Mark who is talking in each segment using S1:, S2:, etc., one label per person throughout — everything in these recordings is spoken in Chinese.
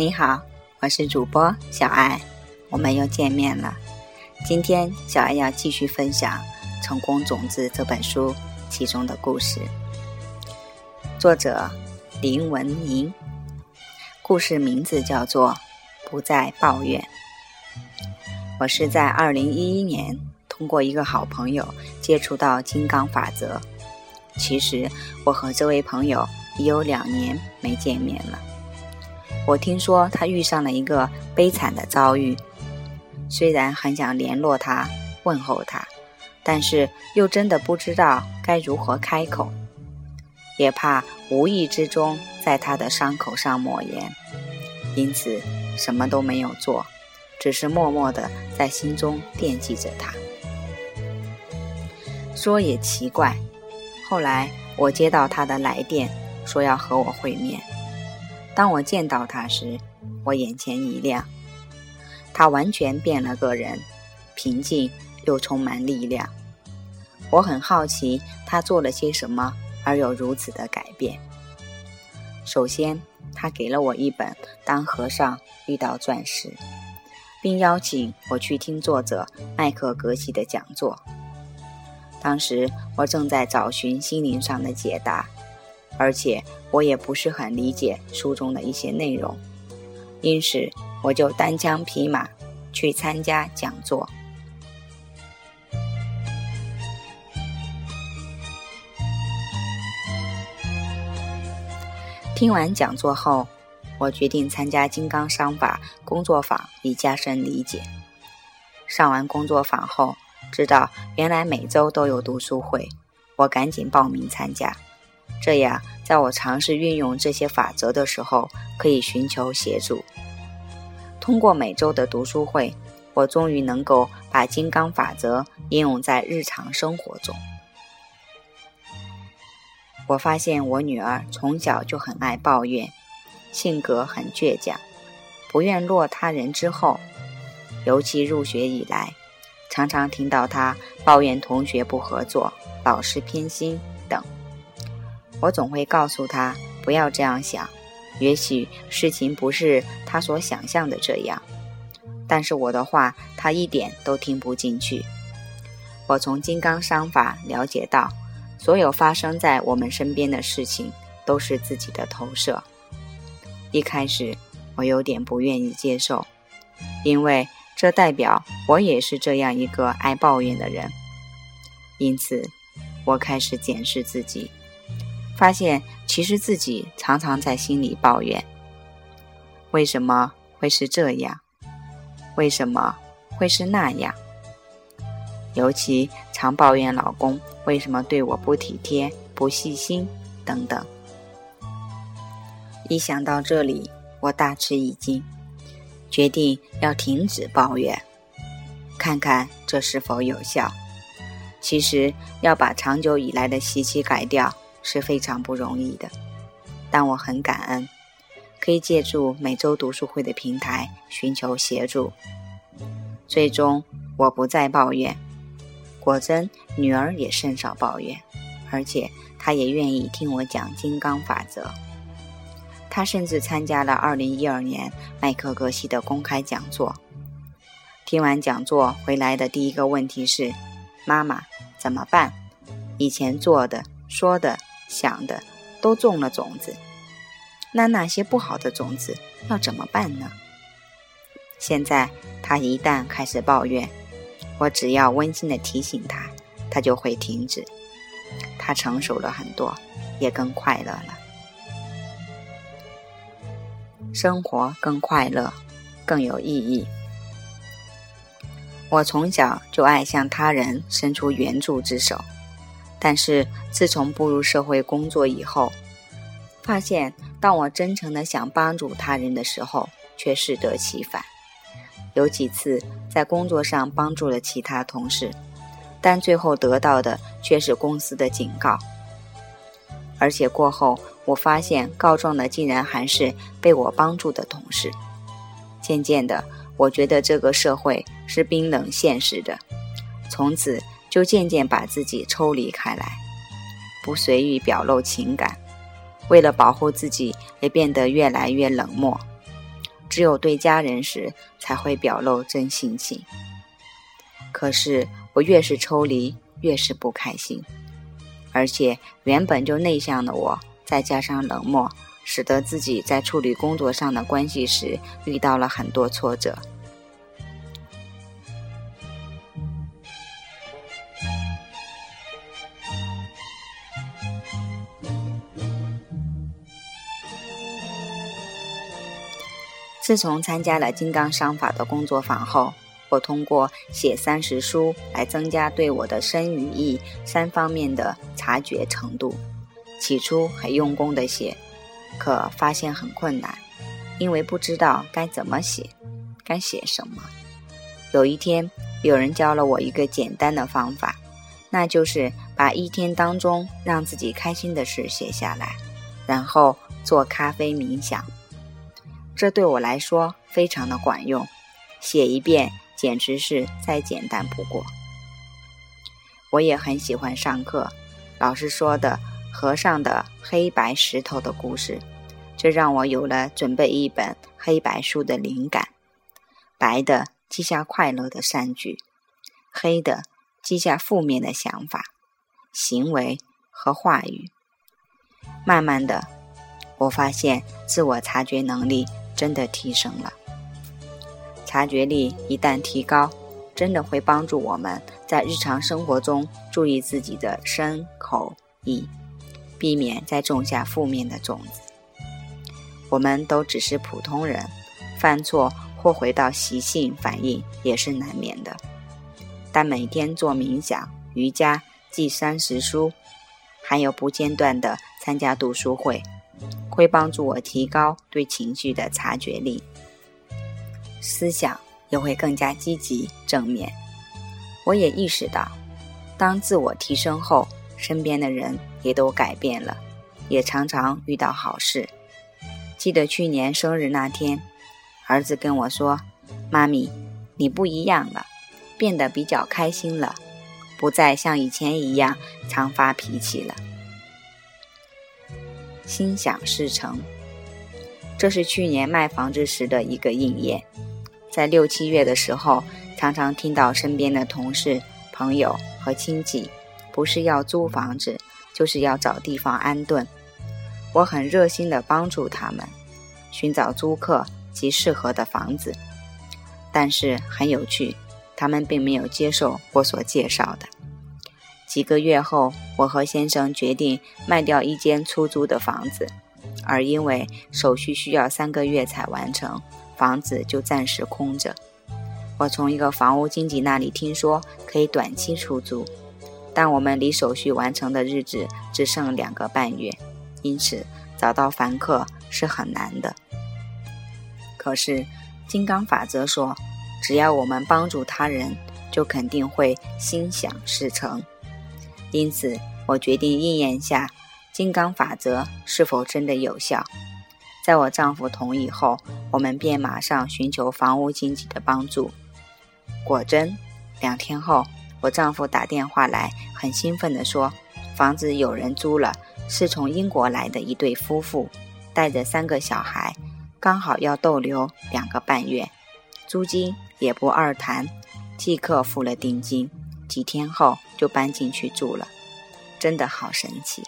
S1: 你好，我是主播小爱，我们又见面了。今天小爱要继续分享《成功种子》这本书其中的故事，作者林文莹，故事名字叫做《不再抱怨》。我是在二零一一年通过一个好朋友接触到金刚法则。其实我和这位朋友已有两年没见面了。我听说他遇上了一个悲惨的遭遇，虽然很想联络他问候他，但是又真的不知道该如何开口，也怕无意之中在他的伤口上抹盐，因此什么都没有做，只是默默的在心中惦记着他。说也奇怪，后来我接到他的来电，说要和我会面。当我见到他时，我眼前一亮，他完全变了个人，平静又充满力量。我很好奇他做了些什么而有如此的改变。首先，他给了我一本《当和尚遇到钻石》，并邀请我去听作者麦克格西的讲座。当时我正在找寻心灵上的解答。而且我也不是很理解书中的一些内容，因此我就单枪匹马去参加讲座。听完讲座后，我决定参加金刚商法工作坊，以加深理解。上完工作坊后，知道原来每周都有读书会，我赶紧报名参加。这样，在我尝试运用这些法则的时候，可以寻求协助。通过每周的读书会，我终于能够把金刚法则应用在日常生活中。我发现我女儿从小就很爱抱怨，性格很倔强，不愿落他人之后。尤其入学以来，常常听到她抱怨同学不合作、老师偏心等。我总会告诉他不要这样想，也许事情不是他所想象的这样。但是我的话他一点都听不进去。我从金刚商法了解到，所有发生在我们身边的事情都是自己的投射。一开始我有点不愿意接受，因为这代表我也是这样一个爱抱怨的人。因此，我开始检视自己。发现其实自己常常在心里抱怨：为什么会是这样？为什么会是那样？尤其常抱怨老公为什么对我不体贴、不细心等等。一想到这里，我大吃一惊，决定要停止抱怨，看看这是否有效。其实要把长久以来的习气改掉。是非常不容易的，但我很感恩，可以借助每周读书会的平台寻求协助。最终，我不再抱怨，果真女儿也甚少抱怨，而且她也愿意听我讲金刚法则。她甚至参加了2012年麦克格西的公开讲座。听完讲座回来的第一个问题是：“妈妈，怎么办？以前做的、说的。”想的都种了种子，那那些不好的种子要怎么办呢？现在他一旦开始抱怨，我只要温馨的提醒他，他就会停止。他成熟了很多，也更快乐了，生活更快乐，更有意义。我从小就爱向他人伸出援助之手。但是自从步入社会工作以后，发现当我真诚的想帮助他人的时候，却适得其反。有几次在工作上帮助了其他同事，但最后得到的却是公司的警告。而且过后我发现告状的竟然还是被我帮助的同事。渐渐的，我觉得这个社会是冰冷现实的，从此。就渐渐把自己抽离开来，不随意表露情感，为了保护自己，也变得越来越冷漠。只有对家人时才会表露真性情。可是我越是抽离，越是不开心，而且原本就内向的我，再加上冷漠，使得自己在处理工作上的关系时遇到了很多挫折。自从参加了金刚商法的工作坊后，我通过写三十书来增加对我的身语意三方面的察觉程度。起初很用功的写，可发现很困难，因为不知道该怎么写，该写什么。有一天，有人教了我一个简单的方法，那就是把一天当中让自己开心的事写下来，然后做咖啡冥想。这对我来说非常的管用，写一遍简直是再简单不过。我也很喜欢上课，老师说的和尚的黑白石头的故事，这让我有了准备一本黑白书的灵感。白的记下快乐的善举，黑的记下负面的想法、行为和话语。慢慢的，我发现自我察觉能力。真的提升了，察觉力一旦提高，真的会帮助我们在日常生活中注意自己的身口意，避免再种下负面的种子。我们都只是普通人，犯错或回到习性反应也是难免的。但每天做冥想、瑜伽、记三十书，还有不间断的参加读书会。会帮助我提高对情绪的察觉力，思想也会更加积极正面。我也意识到，当自我提升后，身边的人也都改变了，也常常遇到好事。记得去年生日那天，儿子跟我说：“妈咪，你不一样了，变得比较开心了，不再像以前一样常发脾气了。”心想事成，这是去年卖房子时的一个应验。在六七月的时候，常常听到身边的同事、朋友和亲戚，不是要租房子，就是要找地方安顿。我很热心地帮助他们寻找租客及适合的房子，但是很有趣，他们并没有接受我所介绍的。几个月后，我和先生决定卖掉一间出租的房子，而因为手续需要三个月才完成，房子就暂时空着。我从一个房屋经纪那里听说可以短期出租，但我们离手续完成的日子只剩两个半月，因此找到房客是很难的。可是金刚法则说，只要我们帮助他人，就肯定会心想事成。因此，我决定应验下金刚法则是否真的有效。在我丈夫同意后，我们便马上寻求房屋经纪的帮助。果真，两天后，我丈夫打电话来，很兴奋地说：“房子有人租了，是从英国来的一对夫妇，带着三个小孩，刚好要逗留两个半月，租金也不二谈，即刻付了定金。”几天后就搬进去住了，真的好神奇。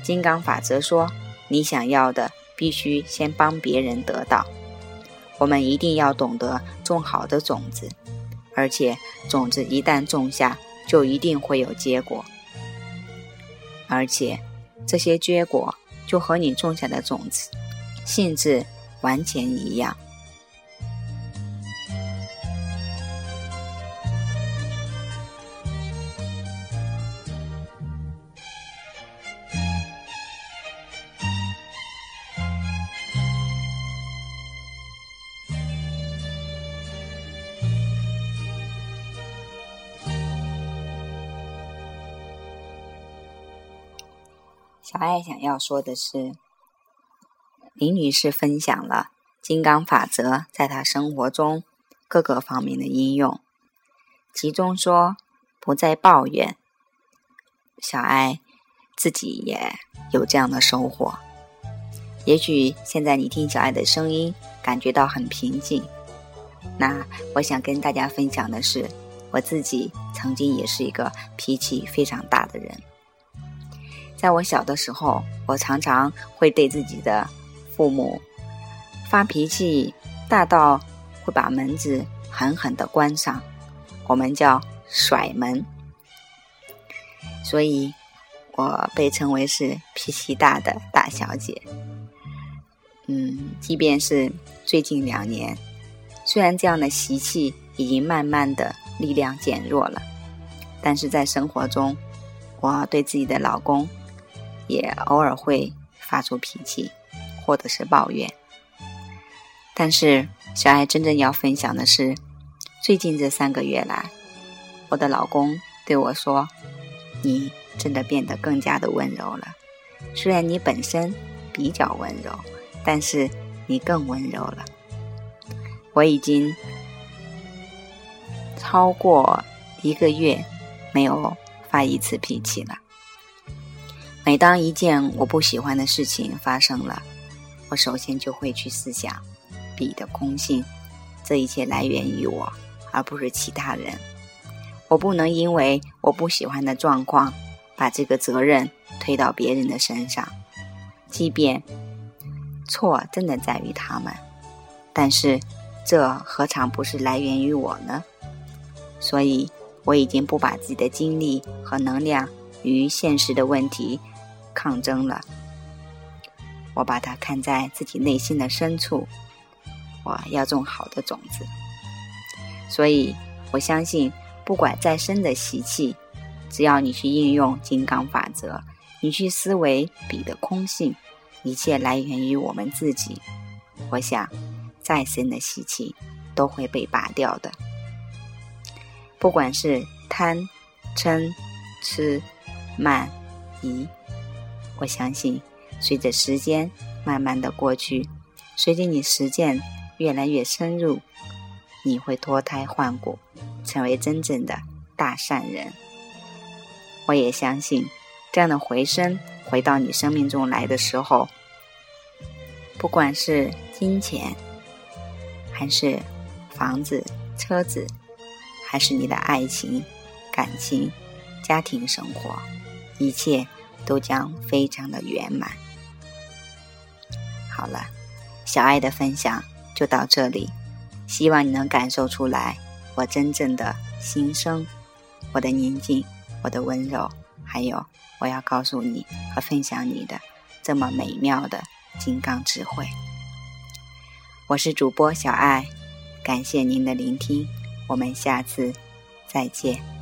S1: 金刚法则说：“你想要的必须先帮别人得到。”我们一定要懂得种好的种子，而且种子一旦种下，就一定会有结果，而且这些结果就和你种下的种子性质完全一样。小爱想要说的是，林女士分享了金刚法则在她生活中各个方面的应用，其中说不再抱怨。小爱自己也有这样的收获。也许现在你听小爱的声音，感觉到很平静。那我想跟大家分享的是，我自己曾经也是一个脾气非常大的人。在我小的时候，我常常会对自己的父母发脾气，大到会把门子狠狠的关上，我们叫甩门。所以，我被称为是脾气大的大小姐。嗯，即便是最近两年，虽然这样的习气已经慢慢的力量减弱了，但是在生活中，我对自己的老公也偶尔会发出脾气，或者是抱怨。但是小爱真正要分享的是，最近这三个月来，我的老公对我说：“你真的变得更加的温柔了，虽然你本身比较温柔。”但是你更温柔了。我已经超过一个月没有发一次脾气了。每当一件我不喜欢的事情发生了，我首先就会去思想彼的空性，这一切来源于我，而不是其他人。我不能因为我不喜欢的状况，把这个责任推到别人的身上，即便。错真的在于他们，但是这何尝不是来源于我呢？所以我已经不把自己的精力和能量与现实的问题抗争了，我把它看在自己内心的深处，我要种好的种子。所以我相信，不管再深的习气，只要你去应用金刚法则，你去思维彼的空性。一切来源于我们自己。我想，再深的习气都会被拔掉的。不管是贪、嗔、痴、慢、疑，我相信，随着时间慢慢的过去，随着你实践越来越深入，你会脱胎换骨，成为真正的大善人。我也相信，这样的回声。回到你生命中来的时候，不管是金钱，还是房子、车子，还是你的爱情、感情、家庭生活，一切都将非常的圆满。好了，小爱的分享就到这里，希望你能感受出来我真正的心声，我的宁静，我的温柔，还有。我要告诉你和分享你的这么美妙的金刚智慧。我是主播小爱，感谢您的聆听，我们下次再见。